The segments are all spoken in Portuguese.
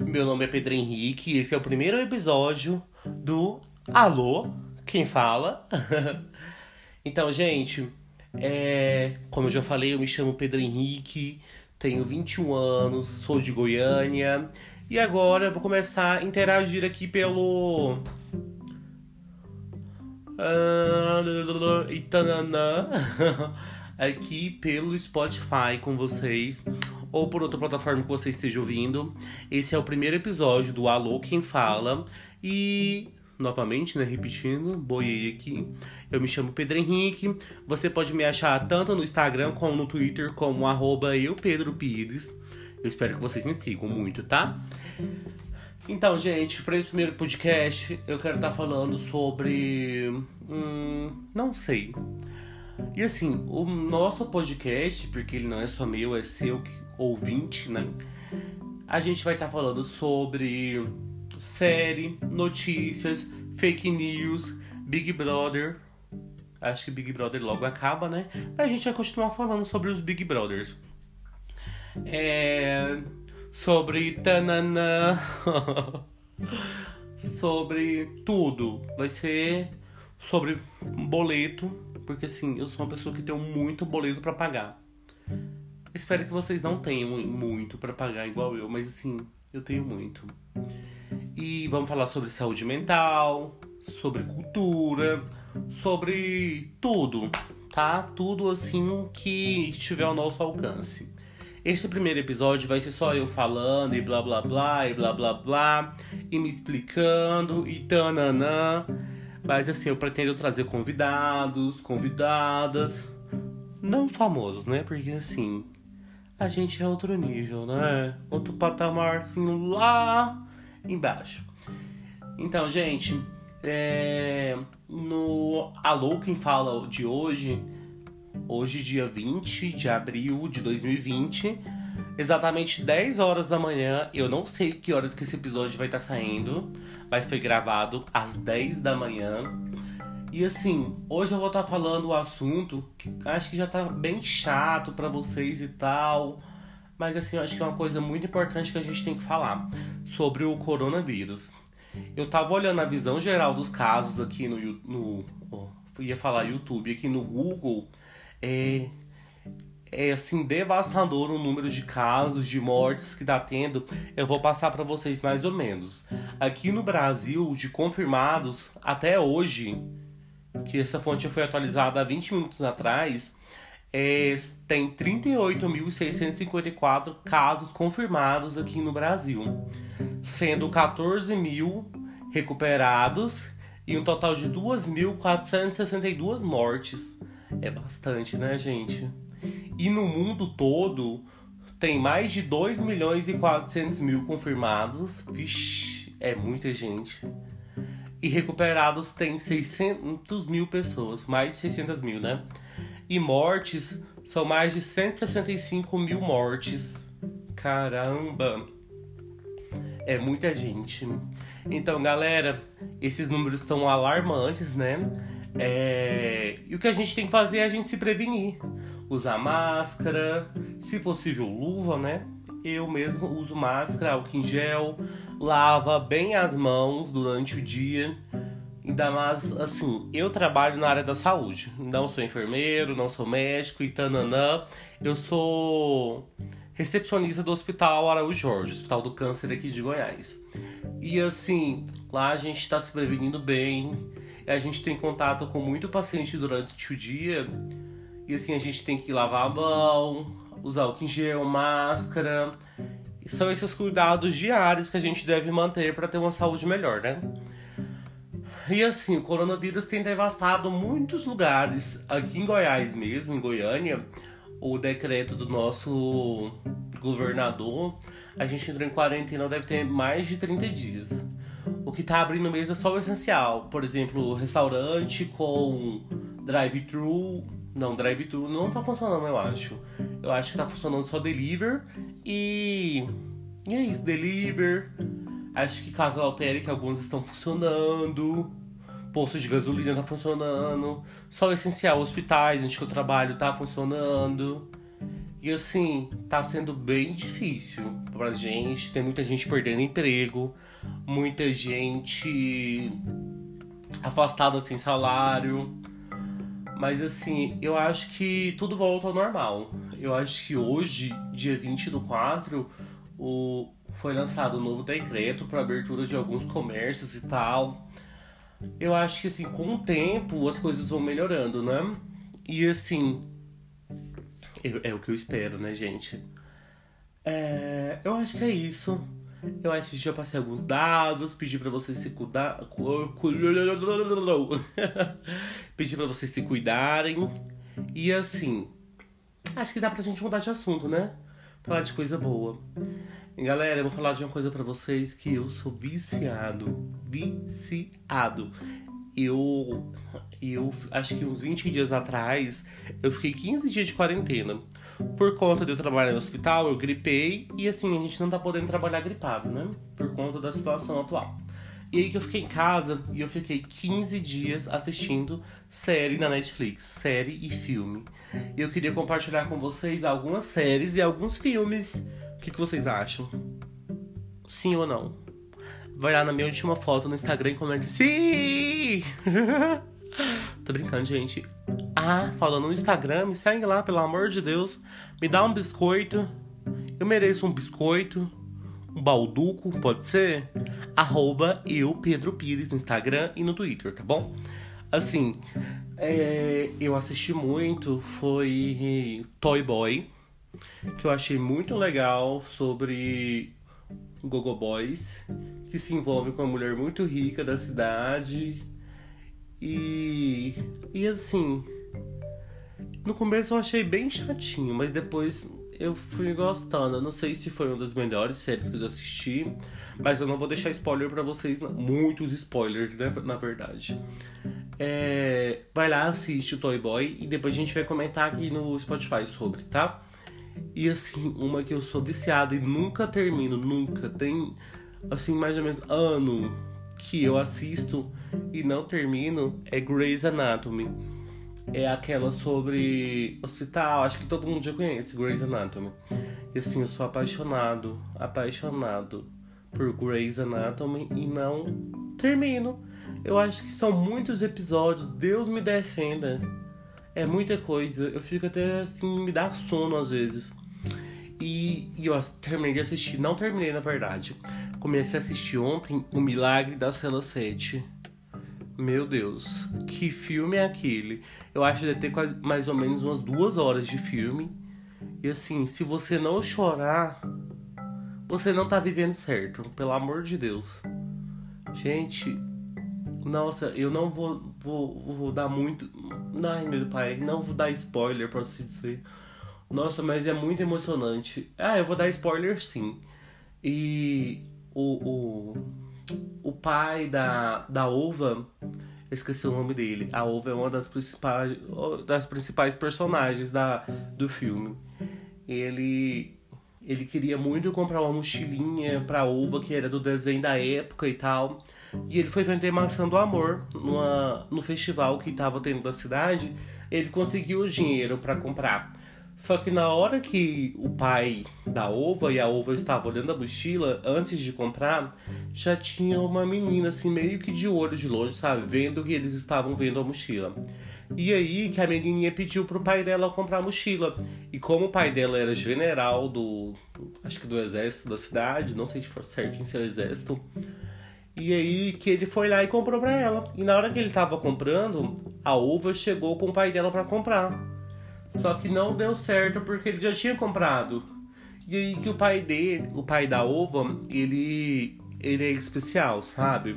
Meu nome é Pedro Henrique e esse é o primeiro episódio do Alô, quem fala? então, gente, é, como eu já falei, eu me chamo Pedro Henrique, tenho 21 anos, sou de Goiânia e agora eu vou começar a interagir aqui pelo. Itananã, aqui pelo Spotify com vocês ou por outra plataforma que você esteja ouvindo. Esse é o primeiro episódio do Alô Quem Fala. E, novamente, né, repetindo, boiei aqui. Eu me chamo Pedro Henrique. Você pode me achar tanto no Instagram como no Twitter, como arroba eu, Pedro Pires. Eu espero que vocês me sigam muito, tá? Então, gente, para esse primeiro podcast, eu quero estar tá falando sobre. Hum, não sei. E assim, o nosso podcast, porque ele não é só meu, é seu, ouvinte, né? A gente vai estar tá falando sobre série, notícias, fake news, Big Brother. Acho que Big Brother logo acaba, né? Mas a gente vai continuar falando sobre os Big Brothers. É... Sobre tanana. sobre tudo. Vai ser sobre boleto, porque assim, eu sou uma pessoa que tem muito boleto para pagar. Espero que vocês não tenham muito para pagar igual eu, mas assim, eu tenho muito. E vamos falar sobre saúde mental, sobre cultura, sobre tudo, tá? Tudo assim que estiver ao nosso alcance. Este primeiro episódio vai ser só eu falando e blá blá blá e blá blá blá e me explicando e tananã. Mas assim, eu pretendo trazer convidados, convidadas, não famosos, né? Porque assim, a gente é outro nível, né? Outro patamar assim lá embaixo. Então, gente, é... no Alô Quem Fala de hoje, hoje, dia 20 de abril de 2020, exatamente 10 horas da manhã. Eu não sei que horas que esse episódio vai estar saindo, mas foi gravado às 10 da manhã. E assim, hoje eu vou estar tá falando o assunto que acho que já tá bem chato para vocês e tal. Mas assim, eu acho que é uma coisa muito importante que a gente tem que falar sobre o coronavírus. Eu tava olhando a visão geral dos casos aqui no, no oh, ia falar YouTube aqui no Google. É, é assim devastador o número de casos, de mortes que tá tendo. Eu vou passar para vocês mais ou menos. Aqui no Brasil, de confirmados até hoje, que essa fonte foi atualizada há 20 minutos atrás, é, tem 38.654 casos confirmados aqui no Brasil, sendo 14 mil recuperados e um total de 2.462 mortes. É bastante, né, gente? E no mundo todo tem mais de 2 milhões e 400 mil confirmados. Vixe, é muita gente e recuperados tem 600 mil pessoas, mais de 600 mil, né? E mortes são mais de 165 mil mortes. Caramba! É muita gente. Então, galera, esses números estão alarmantes, né? É... E o que a gente tem que fazer é a gente se prevenir. Usar máscara, se possível luva, né? Eu mesmo uso máscara, álcool em gel, lava bem as mãos durante o dia. Ainda mais, assim, eu trabalho na área da saúde. Não sou enfermeiro, não sou médico e tananã. Eu sou recepcionista do Hospital Araújo Jorge, Hospital do Câncer aqui de Goiás. E assim, lá a gente está se prevenindo bem. A gente tem contato com muito paciente durante o dia. E assim, a gente tem que lavar a mão, usar álcool em gel, máscara. São esses cuidados diários que a gente deve manter para ter uma saúde melhor, né? E assim, o coronavírus tem devastado muitos lugares. Aqui em Goiás mesmo, em Goiânia, o decreto do nosso governador, a gente entrou em quarentena deve ter mais de 30 dias. O que tá abrindo mesmo é só o essencial. Por exemplo, restaurante com drive-thru não, drive-thru não tá funcionando, eu acho. Eu acho que tá funcionando só deliver e. E é isso, deliver. Acho que casa lotérica alguns estão funcionando. Posto de gasolina tá funcionando. Só o essencial, hospitais onde eu trabalho tá funcionando. E assim, tá sendo bem difícil pra gente. Tem muita gente perdendo emprego, muita gente afastada sem salário. Mas assim, eu acho que tudo volta ao normal. Eu acho que hoje, dia 20 do 4, o, foi lançado um novo decreto para abertura de alguns comércios e tal. Eu acho que assim, com o tempo as coisas vão melhorando, né? E assim, eu, é o que eu espero, né, gente? É, eu acho que é isso. Eu acho que já passei alguns dados, pedi para vocês se cuidar, pedi para vocês se cuidarem e assim, acho que dá pra gente mudar de assunto, né? Falar de coisa boa. E, galera, eu vou falar de uma coisa para vocês que eu sou viciado, viciado. Eu eu acho que uns 20 dias atrás, eu fiquei 15 dias de quarentena. Por conta de eu trabalhar no hospital, eu gripei e assim, a gente não tá podendo trabalhar gripado, né? Por conta da situação atual. E aí que eu fiquei em casa e eu fiquei 15 dias assistindo série na Netflix, série e filme. E eu queria compartilhar com vocês algumas séries e alguns filmes. O que, que vocês acham? Sim ou não? Vai lá na minha última foto no Instagram e comenta sim! Tô brincando, gente. Ah, falando no Instagram, me segue lá, pelo amor de Deus. Me dá um biscoito. Eu mereço um biscoito. Um balduco, pode ser? Arroba eu, Pedro Pires, no Instagram e no Twitter, tá bom? Assim, é, eu assisti muito, foi Toy Boy, que eu achei muito legal sobre Gogo Boys, que se envolve com uma mulher muito rica da cidade e, e assim, no começo eu achei bem chatinho, mas depois eu fui gostando. Eu não sei se foi uma das melhores séries que eu já assisti, mas eu não vou deixar spoiler para vocês, não. muitos spoilers, né, na verdade. É, vai lá, assiste o Toy Boy e depois a gente vai comentar aqui no Spotify sobre, tá? E assim, uma que eu sou viciado e nunca termino, nunca. Tem, assim, mais ou menos ano que eu assisto e não termino é Grey's Anatomy. É aquela sobre hospital, acho que todo mundo já conhece Grey's Anatomy. E assim, eu sou apaixonado, apaixonado por Grey's Anatomy e não termino. Eu acho que são muitos episódios, Deus me defenda. É muita coisa, eu fico até assim, me dá sono às vezes. E, e eu terminei de assistir, não terminei na verdade. Comecei a assistir ontem O Milagre da Cela 7. Meu Deus, que filme é aquele? Eu acho que deve ter quase, mais ou menos umas duas horas de filme. E assim, se você não chorar, você não tá vivendo certo, pelo amor de Deus. Gente, nossa, eu não vou, vou, vou dar muito. Ai meu pai, não vou dar spoiler pra você dizer. Nossa, mas é muito emocionante. Ah, eu vou dar spoiler sim. E o, o, o pai da, da Ova, esqueci o nome dele. A Ova é uma das principais, das principais personagens da, do filme. Ele, ele queria muito comprar uma mochilinha pra Ova, que era do desenho da época e tal. E ele foi vender maçã do amor numa, no festival que estava tendo da cidade. Ele conseguiu o dinheiro para comprar. Só que na hora que o pai da Ova e a Ova estavam olhando a mochila, antes de comprar, já tinha uma menina assim, meio que de olho de longe, sabe? Vendo que eles estavam vendo a mochila. E aí que a menininha pediu pro pai dela comprar a mochila. E como o pai dela era general do. acho que do exército da cidade, não sei se for certo em seu exército. E aí que ele foi lá e comprou pra ela. E na hora que ele tava comprando, a Ova chegou com o pai dela para comprar. Só que não deu certo porque ele já tinha comprado. E aí que o pai dele, o pai da Ova, ele ele é especial, sabe?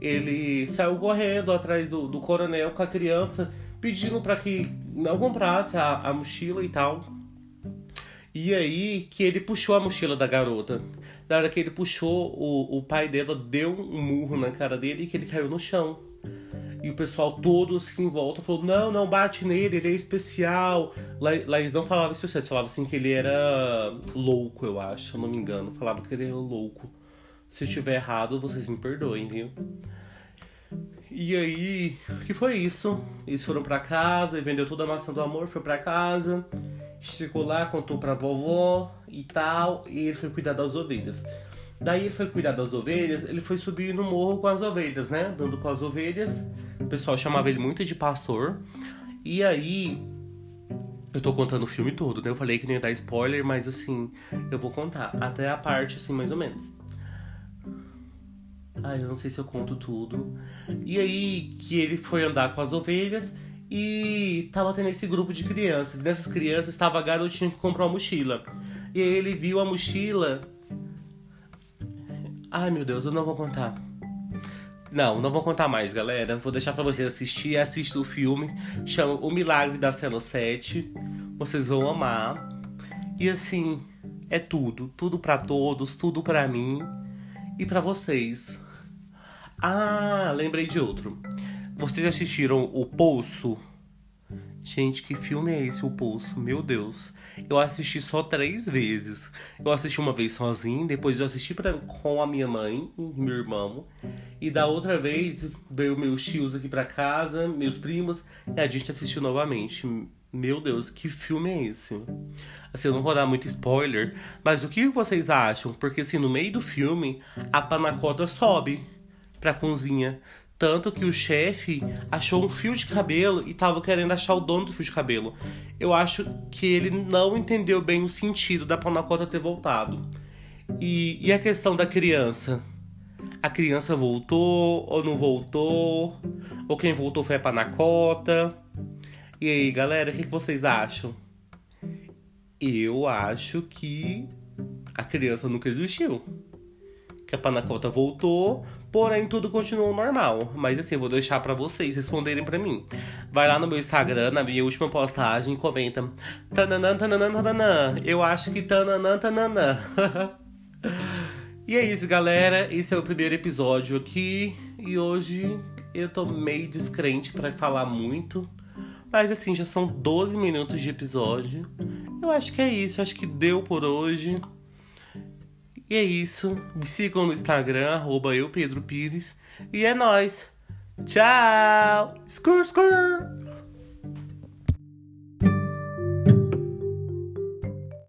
Ele saiu correndo atrás do, do coronel com a criança, pedindo para que não comprasse a, a mochila e tal. E aí que ele puxou a mochila da garota. Na hora que ele puxou, o, o pai dela deu um murro na cara dele e que ele caiu no chão. E o pessoal todo assim em volta falou: não, não bate nele, ele é especial. Eles não falavam especial, eles falavam assim que ele era louco, eu acho, se eu não me engano. Falava que ele era louco. Se eu estiver errado, vocês me perdoem, viu? E aí, que foi isso? Eles foram para casa e vendeu toda a maçã do amor, foi para casa. Chegou lá, contou pra vovó e tal, e ele foi cuidar das ovelhas. Daí ele foi cuidar das ovelhas, ele foi subir no morro com as ovelhas, né? Dando com as ovelhas. O pessoal chamava ele muito de pastor. E aí, eu tô contando o filme todo, né? Eu falei que não ia dar spoiler, mas assim, eu vou contar. Até a parte, assim, mais ou menos. Ai, eu não sei se eu conto tudo. E aí, que ele foi andar com as ovelhas e tava tendo esse grupo de crianças. Dessas crianças estava a garotinha que comprou a mochila. E aí ele viu a mochila Ai meu Deus, eu não vou contar. Não, não vou contar mais, galera. Vou deixar para vocês assistir. Assista o filme. Chama O Milagre da Cena 7. Vocês vão amar. E assim, é tudo. Tudo para todos, tudo para mim e para vocês. Ah, lembrei de outro. Vocês assistiram O Poço? Gente, que filme é esse, O Poço? Meu Deus. Eu assisti só três vezes. Eu assisti uma vez sozinho, depois eu assisti pra, com a minha mãe meu irmão. E da outra vez veio meus tios aqui pra casa, meus primos, e a gente assistiu novamente. Meu Deus, que filme é esse? Assim, eu não vou dar muito spoiler, mas o que vocês acham? Porque assim, no meio do filme, a panacota sobe pra cozinha. Tanto que o chefe achou um fio de cabelo e tava querendo achar o dono do fio de cabelo. Eu acho que ele não entendeu bem o sentido da Panacota ter voltado. E, e a questão da criança? A criança voltou ou não voltou? Ou quem voltou foi a Panacota? E aí, galera, o que, que vocês acham? Eu acho que a criança nunca existiu que a Panacota voltou, porém tudo continuou normal. Mas assim, eu vou deixar para vocês responderem para mim. Vai lá no meu Instagram, na minha última postagem, comenta. Tananã, tananã, tananã. Eu acho que tananã, tananã. e é isso, galera. Esse é o primeiro episódio aqui. E hoje eu tô meio descrente para falar muito. Mas assim, já são 12 minutos de episódio. Eu acho que é isso. Acho que deu por hoje. E é isso. Me sigam no Instagram, arroba eu, Pedro Pires. E é nóis. Tchau! Skur, skur!